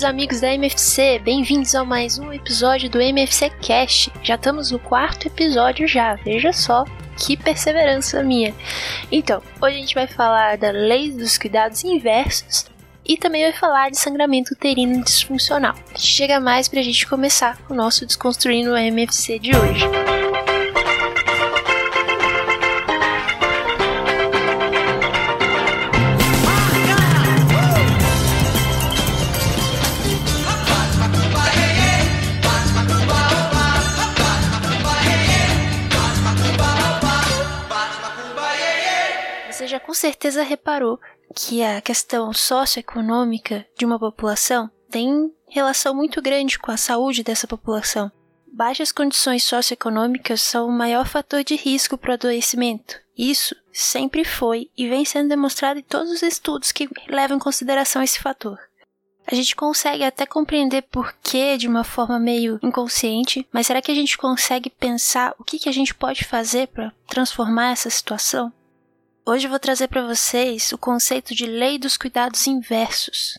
queridos amigos da MFC, bem-vindos a mais um episódio do MFC Cast. Já estamos no quarto episódio já, veja só que perseverança minha. Então, hoje a gente vai falar da lei dos cuidados inversos e também vai falar de sangramento uterino disfuncional. Chega mais pra gente começar o nosso Desconstruindo o MFC de hoje. Com certeza reparou que a questão socioeconômica de uma população tem relação muito grande com a saúde dessa população. Baixas condições socioeconômicas são o maior fator de risco para o adoecimento. Isso sempre foi e vem sendo demonstrado em todos os estudos que levam em consideração esse fator. A gente consegue até compreender por que de uma forma meio inconsciente, mas será que a gente consegue pensar o que, que a gente pode fazer para transformar essa situação? Hoje vou trazer para vocês o conceito de lei dos cuidados inversos.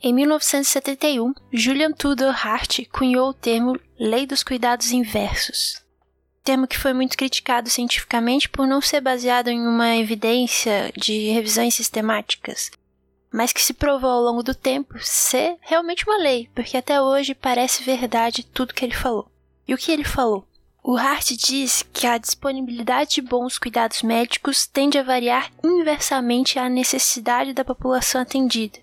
Em 1971, Julian Tudor Hart cunhou o termo lei dos cuidados inversos. Termo que foi muito criticado cientificamente por não ser baseado em uma evidência de revisões sistemáticas, mas que se provou ao longo do tempo ser realmente uma lei, porque até hoje parece verdade tudo que ele falou. E o que ele falou? O Hart diz que a disponibilidade de bons cuidados médicos tende a variar inversamente à necessidade da população atendida.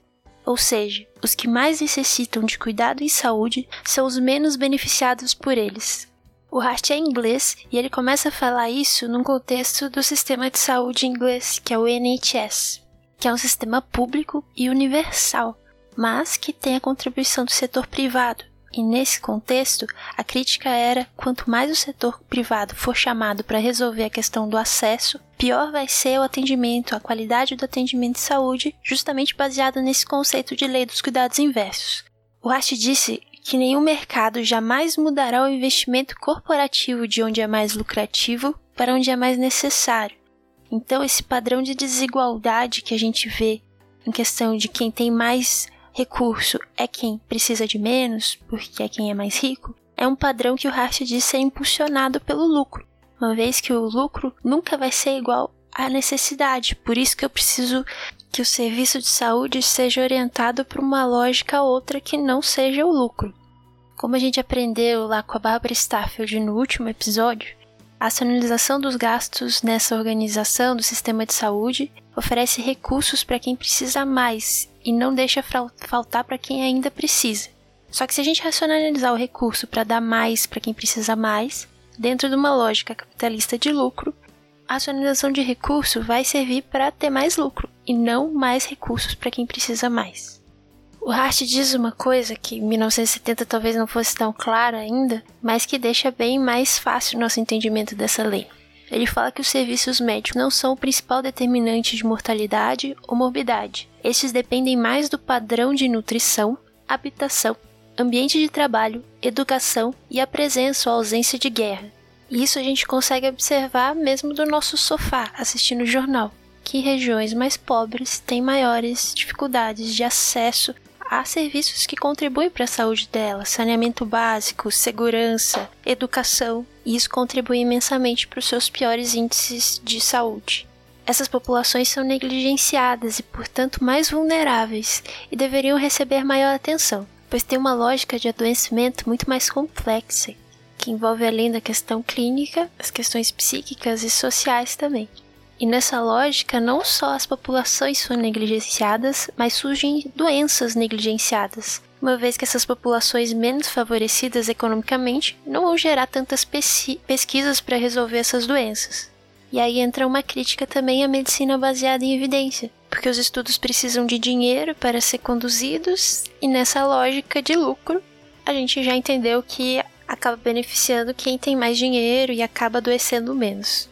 Ou seja, os que mais necessitam de cuidado em saúde são os menos beneficiados por eles. O Hart é inglês e ele começa a falar isso num contexto do sistema de saúde inglês, que é o NHS, que é um sistema público e universal, mas que tem a contribuição do setor privado, e nesse contexto, a crítica era: quanto mais o setor privado for chamado para resolver a questão do acesso, pior vai ser o atendimento, a qualidade do atendimento de saúde, justamente baseado nesse conceito de lei dos cuidados inversos. O Rast disse que nenhum mercado jamais mudará o investimento corporativo de onde é mais lucrativo para onde é mais necessário. Então, esse padrão de desigualdade que a gente vê em questão de quem tem mais recurso é quem precisa de menos, porque é quem é mais rico, é um padrão que o Hart diz ser impulsionado pelo lucro, uma vez que o lucro nunca vai ser igual à necessidade. Por isso que eu preciso que o serviço de saúde seja orientado para uma lógica outra que não seja o lucro. Como a gente aprendeu lá com a Barbara Stafford no último episódio, a racionalização dos gastos nessa organização do sistema de saúde oferece recursos para quem precisa mais e não deixa faltar para quem ainda precisa. Só que se a gente racionalizar o recurso para dar mais para quem precisa mais, dentro de uma lógica capitalista de lucro, a racionalização de recurso vai servir para ter mais lucro e não mais recursos para quem precisa mais. O Hart diz uma coisa que em 1970 talvez não fosse tão clara ainda, mas que deixa bem mais fácil nosso entendimento dessa lei. Ele fala que os serviços médicos não são o principal determinante de mortalidade ou morbidade. Estes dependem mais do padrão de nutrição, habitação, ambiente de trabalho, educação e a presença ou ausência de guerra. E isso a gente consegue observar mesmo do nosso sofá assistindo o jornal, que regiões mais pobres têm maiores dificuldades de acesso há serviços que contribuem para a saúde dela, saneamento básico, segurança, educação, e isso contribui imensamente para os seus piores índices de saúde. Essas populações são negligenciadas e, portanto, mais vulneráveis e deveriam receber maior atenção, pois tem uma lógica de adoecimento muito mais complexa, que envolve além da questão clínica, as questões psíquicas e sociais também. E nessa lógica, não só as populações são negligenciadas, mas surgem doenças negligenciadas, uma vez que essas populações menos favorecidas economicamente não vão gerar tantas pesquisas para resolver essas doenças. E aí entra uma crítica também à medicina baseada em evidência, porque os estudos precisam de dinheiro para ser conduzidos, e nessa lógica de lucro, a gente já entendeu que acaba beneficiando quem tem mais dinheiro e acaba adoecendo menos.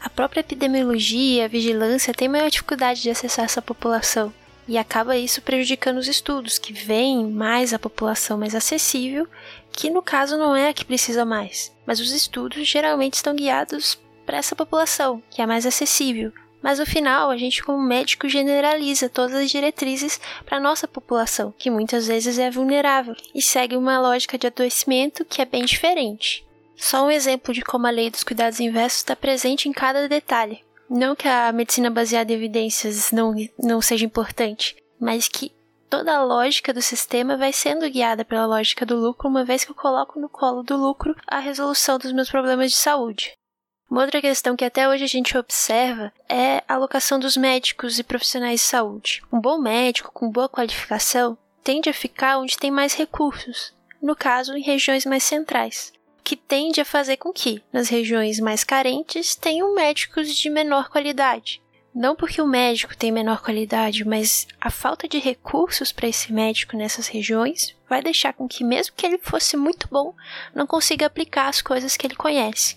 A própria epidemiologia e a vigilância têm maior dificuldade de acessar essa população, e acaba isso prejudicando os estudos, que veem mais a população mais acessível, que no caso não é a que precisa mais, mas os estudos geralmente estão guiados para essa população, que é mais acessível, Mas no final, a gente, como médico, generaliza todas as diretrizes para nossa população, que muitas vezes é vulnerável, e segue uma lógica de adoecimento que é bem diferente. Só um exemplo de como a lei dos cuidados inversos está presente em cada detalhe. Não que a medicina baseada em evidências não, não seja importante, mas que toda a lógica do sistema vai sendo guiada pela lógica do lucro, uma vez que eu coloco no colo do lucro a resolução dos meus problemas de saúde. Uma outra questão que até hoje a gente observa é a alocação dos médicos e profissionais de saúde. Um bom médico com boa qualificação tende a ficar onde tem mais recursos, no caso, em regiões mais centrais, que tende a fazer com que, nas regiões mais carentes, tenham médicos de menor qualidade. Não porque o médico tem menor qualidade, mas a falta de recursos para esse médico nessas regiões vai deixar com que, mesmo que ele fosse muito bom, não consiga aplicar as coisas que ele conhece.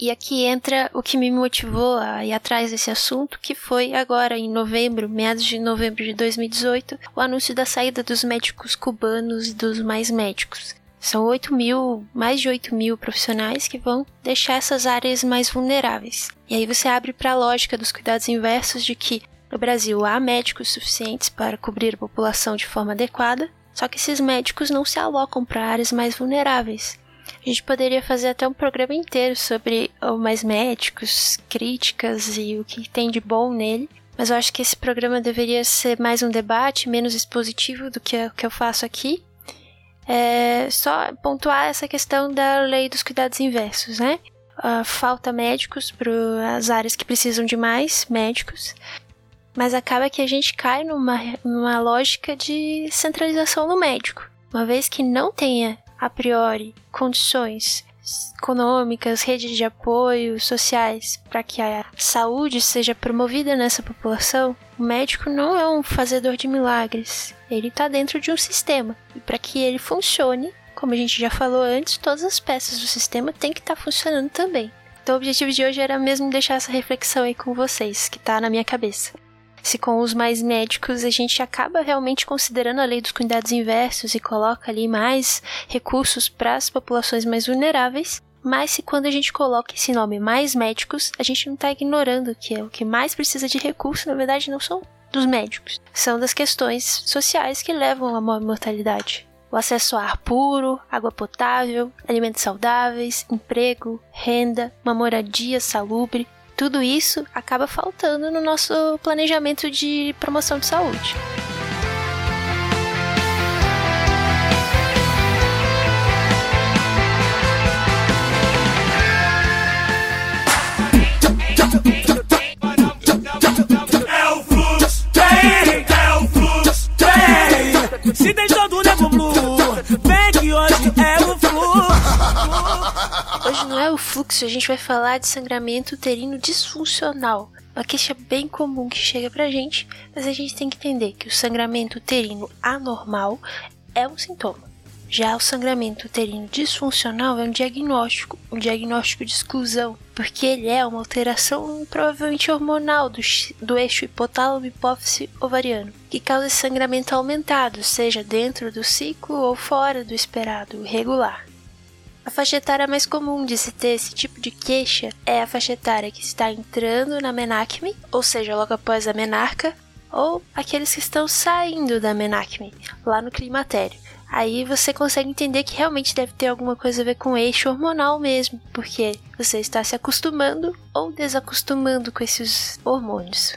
E aqui entra o que me motivou a ir atrás desse assunto, que foi agora em novembro, meados de novembro de 2018, o anúncio da saída dos médicos cubanos e dos mais médicos. São 8 mil, mais de 8 mil profissionais que vão deixar essas áreas mais vulneráveis. E aí você abre para a lógica dos cuidados inversos de que no Brasil há médicos suficientes para cobrir a população de forma adequada, só que esses médicos não se alocam para áreas mais vulneráveis. A gente poderia fazer até um programa inteiro sobre o mais médicos, críticas e o que tem de bom nele, mas eu acho que esse programa deveria ser mais um debate, menos expositivo do que o que eu faço aqui. É só pontuar essa questão da lei dos cuidados inversos, né? Falta médicos para as áreas que precisam de mais médicos, mas acaba que a gente cai numa, numa lógica de centralização no médico. Uma vez que não tenha, a priori, condições econômicas, redes de apoio sociais para que a saúde seja promovida nessa população, o médico não é um fazedor de milagres. Ele está dentro de um sistema. E para que ele funcione, como a gente já falou antes, todas as peças do sistema têm que estar tá funcionando também. Então o objetivo de hoje era mesmo deixar essa reflexão aí com vocês, que está na minha cabeça se com os mais médicos a gente acaba realmente considerando a lei dos cuidados inversos e coloca ali mais recursos para as populações mais vulneráveis, mas se quando a gente coloca esse nome mais médicos, a gente não está ignorando que é o que mais precisa de recurso, na verdade não são dos médicos, são das questões sociais que levam à mortalidade. O acesso a ar puro, água potável, alimentos saudáveis, emprego, renda, uma moradia salubre, tudo isso acaba faltando no nosso planejamento de promoção de saúde. O o Se tem todo nego blue, vem que hoje é o Hoje não é o fluxo, a gente vai falar de sangramento uterino disfuncional. Uma queixa bem comum que chega pra gente, mas a gente tem que entender que o sangramento uterino anormal é um sintoma. Já o sangramento uterino disfuncional é um diagnóstico, um diagnóstico de exclusão, porque ele é uma alteração provavelmente hormonal do, do eixo hipotálamo hipófise ovariano, que causa esse sangramento aumentado, seja dentro do ciclo ou fora do esperado, regular. A faixa etária mais comum de se ter esse tipo de queixa é a faixa etária que está entrando na menacme, ou seja, logo após a menarca, ou aqueles que estão saindo da menacme, lá no climatério. Aí você consegue entender que realmente deve ter alguma coisa a ver com eixo hormonal mesmo, porque você está se acostumando ou desacostumando com esses hormônios.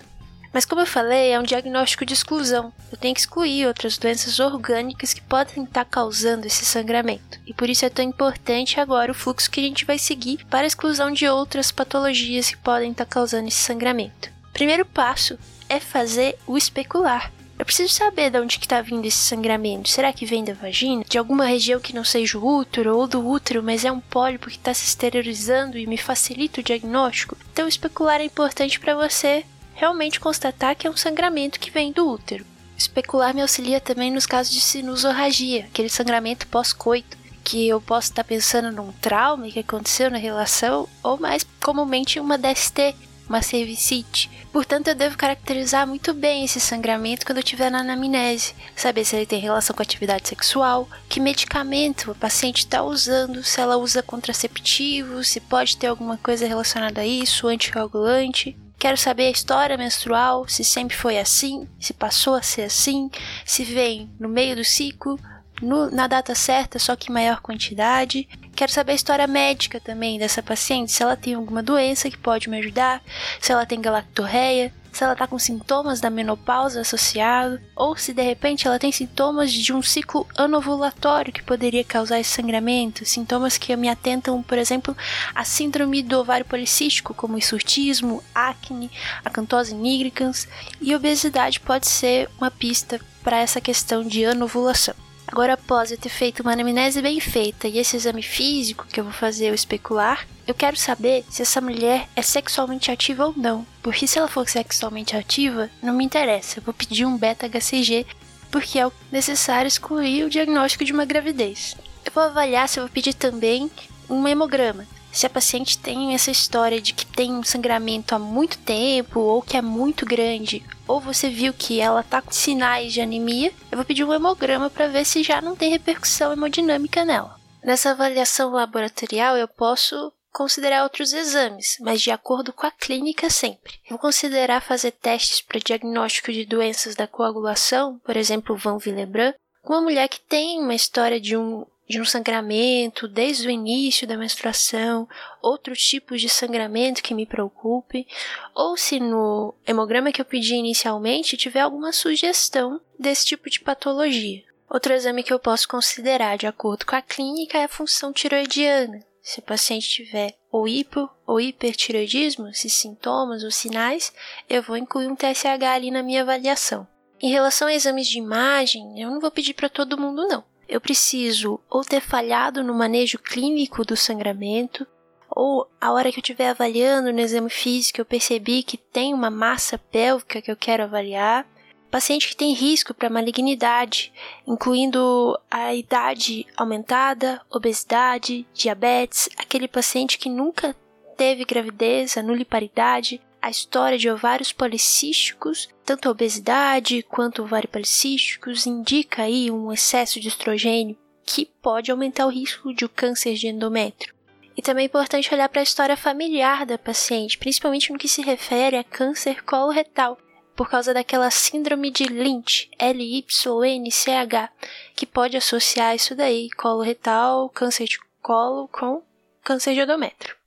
Mas como eu falei, é um diagnóstico de exclusão. Eu tenho que excluir outras doenças orgânicas que podem estar causando esse sangramento. E por isso é tão importante agora o fluxo que a gente vai seguir para a exclusão de outras patologias que podem estar causando esse sangramento. Primeiro passo é fazer o especular. Eu preciso saber de onde está vindo esse sangramento. Será que vem da vagina? De alguma região que não seja o útero ou do útero, mas é um pólipo que está se esterilizando e me facilita o diagnóstico? Então, especular é importante para você realmente constatar que é um sangramento que vem do útero. Especular me auxilia também nos casos de sinusorragia, aquele sangramento pós-coito, que eu posso estar pensando num trauma que aconteceu na relação, ou mais comumente uma DST, uma cervicite. Portanto, eu devo caracterizar muito bem esse sangramento quando eu estiver na anamnese, saber se ele tem relação com atividade sexual, que medicamento a paciente está usando, se ela usa contraceptivo, se pode ter alguma coisa relacionada a isso, anticoagulante Quero saber a história menstrual, se sempre foi assim, se passou a ser assim, se vem no meio do ciclo, no, na data certa, só que em maior quantidade. Quero saber a história médica também dessa paciente, se ela tem alguma doença que pode me ajudar, se ela tem galactorreia, se ela tá com sintomas da menopausa associado, ou se de repente ela tem sintomas de um ciclo anovulatório que poderia causar esse sangramento, sintomas que me atentam, por exemplo, a síndrome do ovário policístico, como o surtismo, acne, acantose nigricans, e obesidade pode ser uma pista para essa questão de anovulação. Agora, após eu ter feito uma anamnese bem feita e esse exame físico que eu vou fazer eu especular, eu quero saber se essa mulher é sexualmente ativa ou não. Porque se ela for sexualmente ativa, não me interessa. Eu vou pedir um beta-HCG porque é necessário excluir o diagnóstico de uma gravidez. Eu vou avaliar se eu vou pedir também um hemograma. Se a paciente tem essa história de que tem um sangramento há muito tempo ou que é muito grande ou você viu que ela tá com sinais de anemia, eu vou pedir um hemograma para ver se já não tem repercussão hemodinâmica nela. Nessa avaliação laboratorial, eu posso considerar outros exames, mas de acordo com a clínica sempre. Vou considerar fazer testes para diagnóstico de doenças da coagulação, por exemplo, Van Willebrand, com uma mulher que tem uma história de um de um sangramento desde o início da menstruação, outros tipos de sangramento que me preocupe, ou se no hemograma que eu pedi inicialmente tiver alguma sugestão desse tipo de patologia. Outro exame que eu posso considerar de acordo com a clínica é a função tiroidiana. Se o paciente tiver ou hipo ou hipertiroidismo, esses sintomas ou sinais, eu vou incluir um TSH ali na minha avaliação. Em relação a exames de imagem, eu não vou pedir para todo mundo não eu preciso ou ter falhado no manejo clínico do sangramento, ou a hora que eu estiver avaliando no exame físico eu percebi que tem uma massa pélvica que eu quero avaliar. Paciente que tem risco para malignidade, incluindo a idade aumentada, obesidade, diabetes, aquele paciente que nunca teve gravidez, a nuliparidade, a história de ovários policísticos, tanto a obesidade quanto ovários policísticos, indica aí um excesso de estrogênio que pode aumentar o risco de um câncer de endométrio. E também é importante olhar para a história familiar da paciente, principalmente no que se refere a câncer coloretal, por causa daquela síndrome de Lynch, L-Y-N-C-H, que pode associar isso daí, coloretal, câncer de colo com câncer de endométrio.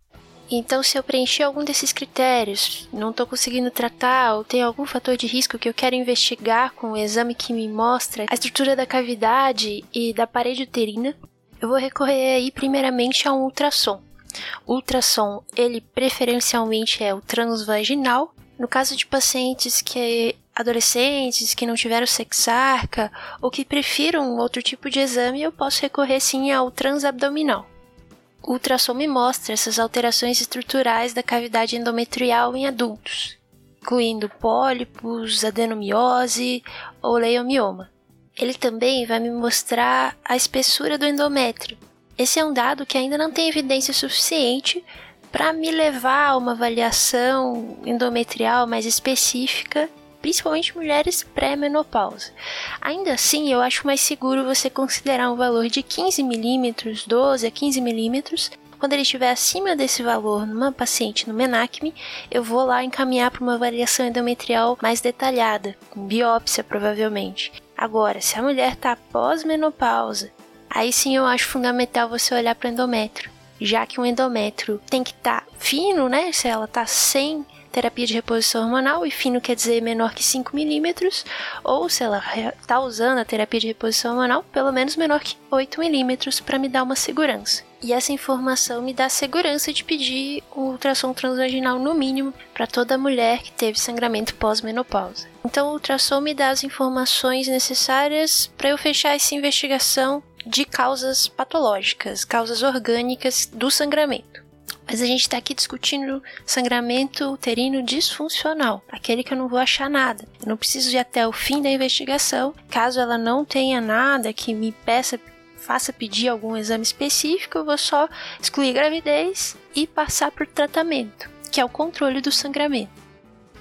Então, se eu preencher algum desses critérios, não estou conseguindo tratar ou tem algum fator de risco que eu quero investigar com o exame que me mostra a estrutura da cavidade e da parede uterina, eu vou recorrer aí primeiramente a um ultrassom. O ultrassom, ele preferencialmente é o transvaginal. No caso de pacientes que adolescentes que não tiveram sexarca ou que prefiram outro tipo de exame, eu posso recorrer sim ao transabdominal. O ultrassom me mostra essas alterações estruturais da cavidade endometrial em adultos, incluindo pólipos, adenomiose ou leiomioma. Ele também vai me mostrar a espessura do endométrio. Esse é um dado que ainda não tem evidência suficiente para me levar a uma avaliação endometrial mais específica principalmente mulheres pré-menopausa. Ainda assim, eu acho mais seguro você considerar um valor de 15 milímetros, 12 a 15 milímetros. Quando ele estiver acima desse valor numa paciente no menacme, eu vou lá encaminhar para uma avaliação endometrial mais detalhada, com biópsia provavelmente. Agora, se a mulher está pós-menopausa, aí sim eu acho fundamental você olhar para o endométrio, já que o endométrio tem que estar tá fino, né? Se ela está sem terapia de reposição hormonal, e fino quer dizer menor que 5 milímetros, ou se ela está usando a terapia de reposição hormonal, pelo menos menor que 8 milímetros para me dar uma segurança. E essa informação me dá segurança de pedir um ultrassom transvaginal no mínimo para toda mulher que teve sangramento pós-menopausa. Então, o ultrassom me dá as informações necessárias para eu fechar essa investigação de causas patológicas, causas orgânicas do sangramento. Mas a gente está aqui discutindo sangramento uterino disfuncional, aquele que eu não vou achar nada. Eu não preciso ir até o fim da investigação, caso ela não tenha nada que me peça faça pedir algum exame específico, eu vou só excluir gravidez e passar por tratamento, que é o controle do sangramento.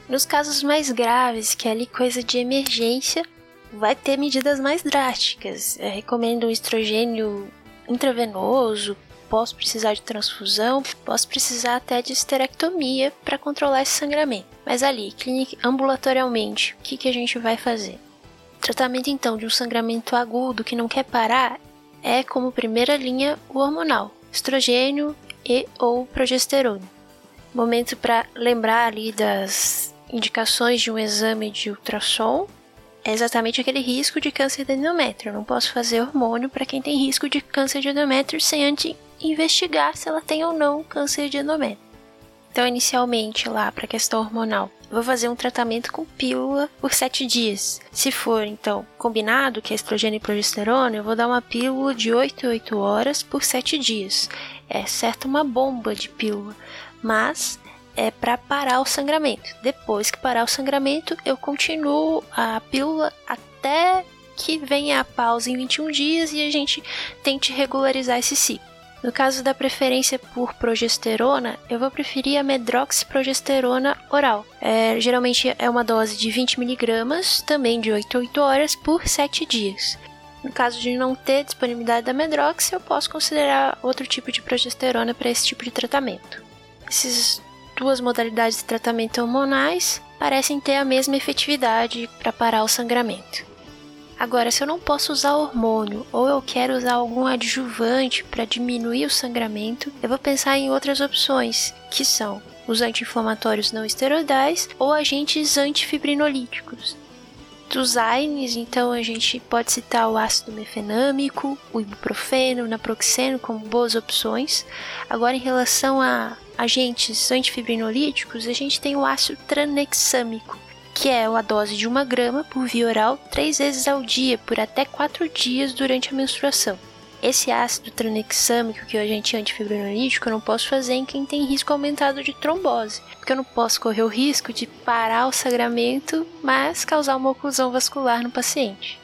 Nos casos mais graves, que é ali coisa de emergência, vai ter medidas mais drásticas. Eu recomendo um estrogênio intravenoso posso precisar de transfusão, posso precisar até de esterectomia para controlar esse sangramento. Mas ali, clínica, ambulatorialmente, o que, que a gente vai fazer? Tratamento então de um sangramento agudo que não quer parar é como primeira linha o hormonal, estrogênio e ou progesterona. Momento para lembrar ali das indicações de um exame de ultrassom é exatamente aquele risco de câncer de endométrio. Eu não posso fazer hormônio para quem tem risco de câncer de endométrio sem antes investigar se ela tem ou não câncer de endométrio. Então, inicialmente, lá para a questão hormonal, vou fazer um tratamento com pílula por 7 dias. Se for, então, combinado, que é estrogênio e progesterona, eu vou dar uma pílula de 8 a 8 horas por 7 dias. É certo uma bomba de pílula, mas é para parar o sangramento. Depois que parar o sangramento, eu continuo a pílula até que venha a pausa em 21 dias e a gente tente regularizar esse ciclo. No caso da preferência por progesterona, eu vou preferir a medroxiprogesterona oral. É, geralmente é uma dose de 20mg, também de 8 a 8 horas, por 7 dias. No caso de não ter disponibilidade da medrox, eu posso considerar outro tipo de progesterona para esse tipo de tratamento. Essas duas modalidades de tratamento hormonais parecem ter a mesma efetividade para parar o sangramento. Agora, se eu não posso usar hormônio ou eu quero usar algum adjuvante para diminuir o sangramento, eu vou pensar em outras opções, que são os anti-inflamatórios não esteroidais ou agentes antifibrinolíticos. Dos AINES, então, a gente pode citar o ácido mefenâmico, o ibuprofeno, o naproxeno como boas opções. Agora, em relação a agentes antifibrinolíticos, a gente tem o ácido tranexâmico, que é a dose de uma grama por via oral três vezes ao dia por até quatro dias durante a menstruação. Esse ácido tranexâmico, que é o agente antifibrinolítico, eu não posso fazer em quem tem risco aumentado de trombose, porque eu não posso correr o risco de parar o sangramento, mas causar uma oclusão vascular no paciente.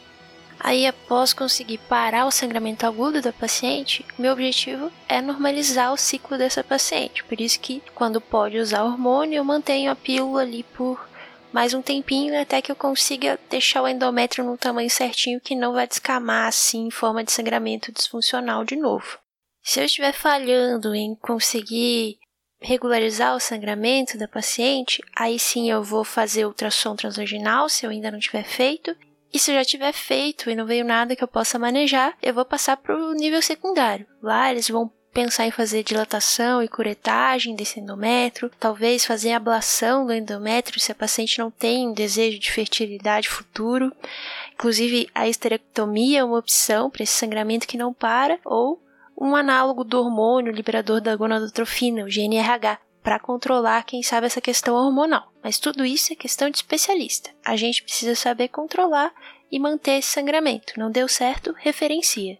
Aí, após conseguir parar o sangramento agudo da paciente, meu objetivo é normalizar o ciclo dessa paciente. Por isso que, quando pode usar hormônio, eu mantenho a pílula ali por mais um tempinho até que eu consiga deixar o endométrio no tamanho certinho que não vai descamar assim em forma de sangramento disfuncional de novo. Se eu estiver falhando em conseguir regularizar o sangramento da paciente, aí sim eu vou fazer ultrassom transvaginal se eu ainda não tiver feito. E se eu já tiver feito e não veio nada que eu possa manejar, eu vou passar para o nível secundário. Lá eles vão pensar em fazer dilatação e curetagem desse endométrio, talvez fazer ablação do endométrio se a paciente não tem desejo de fertilidade futuro. Inclusive, a esterectomia é uma opção para esse sangramento que não para, ou um análogo do hormônio liberador da gonadotrofina, o GNRH, para controlar, quem sabe, essa questão hormonal. Mas tudo isso é questão de especialista. A gente precisa saber controlar e manter esse sangramento. Não deu certo, referencia.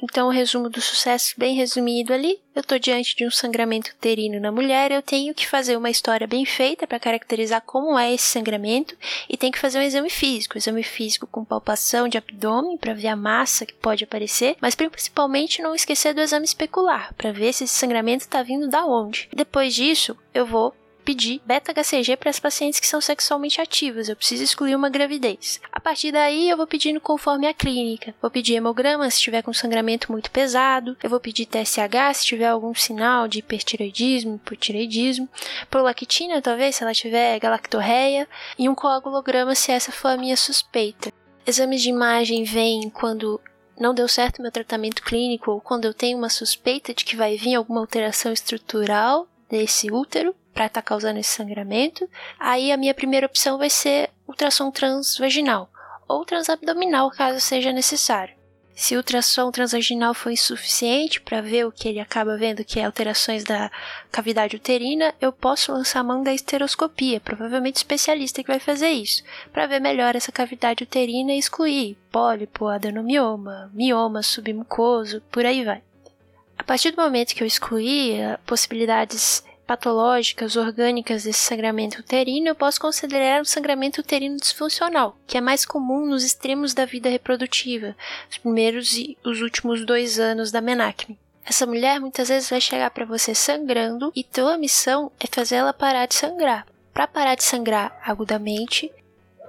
Então, o resumo do sucesso bem resumido ali. Eu estou diante de um sangramento uterino na mulher, eu tenho que fazer uma história bem feita para caracterizar como é esse sangramento e tem que fazer um exame físico, exame físico com palpação de abdômen para ver a massa que pode aparecer, mas principalmente não esquecer do exame especular para ver se esse sangramento está vindo da onde. Depois disso, eu vou pedir beta-HCG para as pacientes que são sexualmente ativas. Eu preciso excluir uma gravidez. A partir daí, eu vou pedindo conforme a clínica. Vou pedir hemograma se estiver com sangramento muito pesado. Eu vou pedir TSH se tiver algum sinal de hipertireoidismo, hipotireoidismo. Prolactina, talvez, se ela tiver galactorreia. E um coagulograma se essa for a minha suspeita. Exames de imagem vêm quando não deu certo meu tratamento clínico ou quando eu tenho uma suspeita de que vai vir alguma alteração estrutural desse útero para estar tá causando esse sangramento, aí a minha primeira opção vai ser ultrassom transvaginal ou transabdominal, caso seja necessário. Se o ultrassom transvaginal for insuficiente para ver o que ele acaba vendo, que é alterações da cavidade uterina, eu posso lançar a mão da esteroscopia, provavelmente especialista que vai fazer isso, para ver melhor essa cavidade uterina e excluir pólipo, adenomioma, mioma submucoso, por aí vai. A partir do momento que eu excluir eh, possibilidades patológicas orgânicas desse sangramento uterino, eu posso considerar um sangramento uterino disfuncional, que é mais comum nos extremos da vida reprodutiva, os primeiros e os últimos dois anos da menacne. Essa mulher muitas vezes vai chegar para você sangrando e tua missão é fazer ela parar de sangrar. Para parar de sangrar agudamente,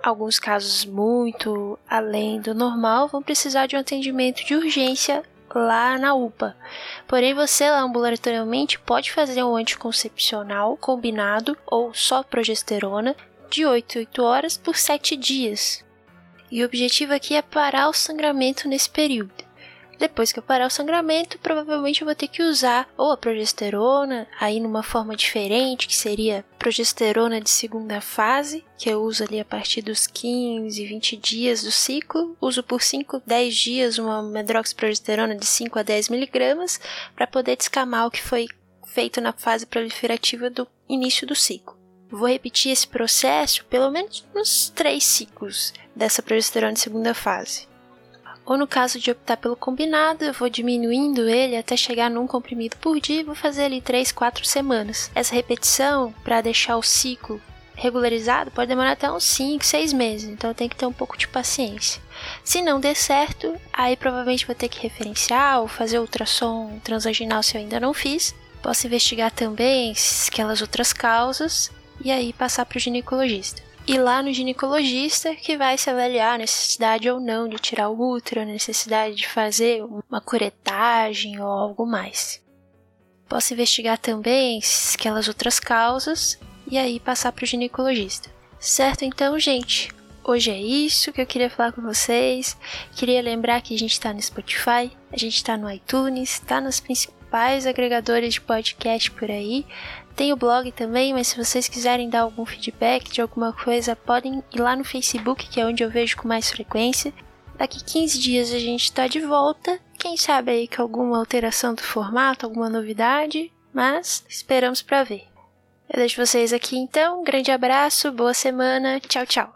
alguns casos muito além do normal vão precisar de um atendimento de urgência lá na UPA. Porém, você ambulatorialmente pode fazer um anticoncepcional combinado ou só progesterona de 8 8 horas por 7 dias. E o objetivo aqui é parar o sangramento nesse período. Depois que eu parar o sangramento, provavelmente eu vou ter que usar ou a progesterona, aí numa forma diferente, que seria progesterona de segunda fase, que eu uso ali a partir dos 15, 20 dias do ciclo. Uso por 5, 10 dias uma medroxprogesterona de 5 a 10 miligramas para poder descamar o que foi feito na fase proliferativa do início do ciclo. Vou repetir esse processo pelo menos nos três ciclos dessa progesterona de segunda fase. Ou no caso de optar pelo combinado, eu vou diminuindo ele até chegar num comprimido por dia e vou fazer ali 3, 4 semanas. Essa repetição, para deixar o ciclo regularizado, pode demorar até uns 5, 6 meses, então tem que ter um pouco de paciência. Se não der certo, aí provavelmente vou ter que referenciar ou fazer ultrassom transvaginal se eu ainda não fiz. Posso investigar também aquelas outras causas e aí passar para o ginecologista ir lá no ginecologista que vai se avaliar a necessidade ou não de tirar o útero, a necessidade de fazer uma curetagem ou algo mais. Posso investigar também aquelas outras causas e aí passar para o ginecologista. Certo, então, gente? Hoje é isso que eu queria falar com vocês. Queria lembrar que a gente está no Spotify, a gente está no iTunes, está nos principais agregadores de podcast por aí. Tem o blog também, mas se vocês quiserem dar algum feedback de alguma coisa, podem ir lá no Facebook, que é onde eu vejo com mais frequência. Daqui 15 dias a gente está de volta. Quem sabe aí com alguma alteração do formato, alguma novidade, mas esperamos para ver. Eu deixo vocês aqui então. Um grande abraço, boa semana, tchau, tchau.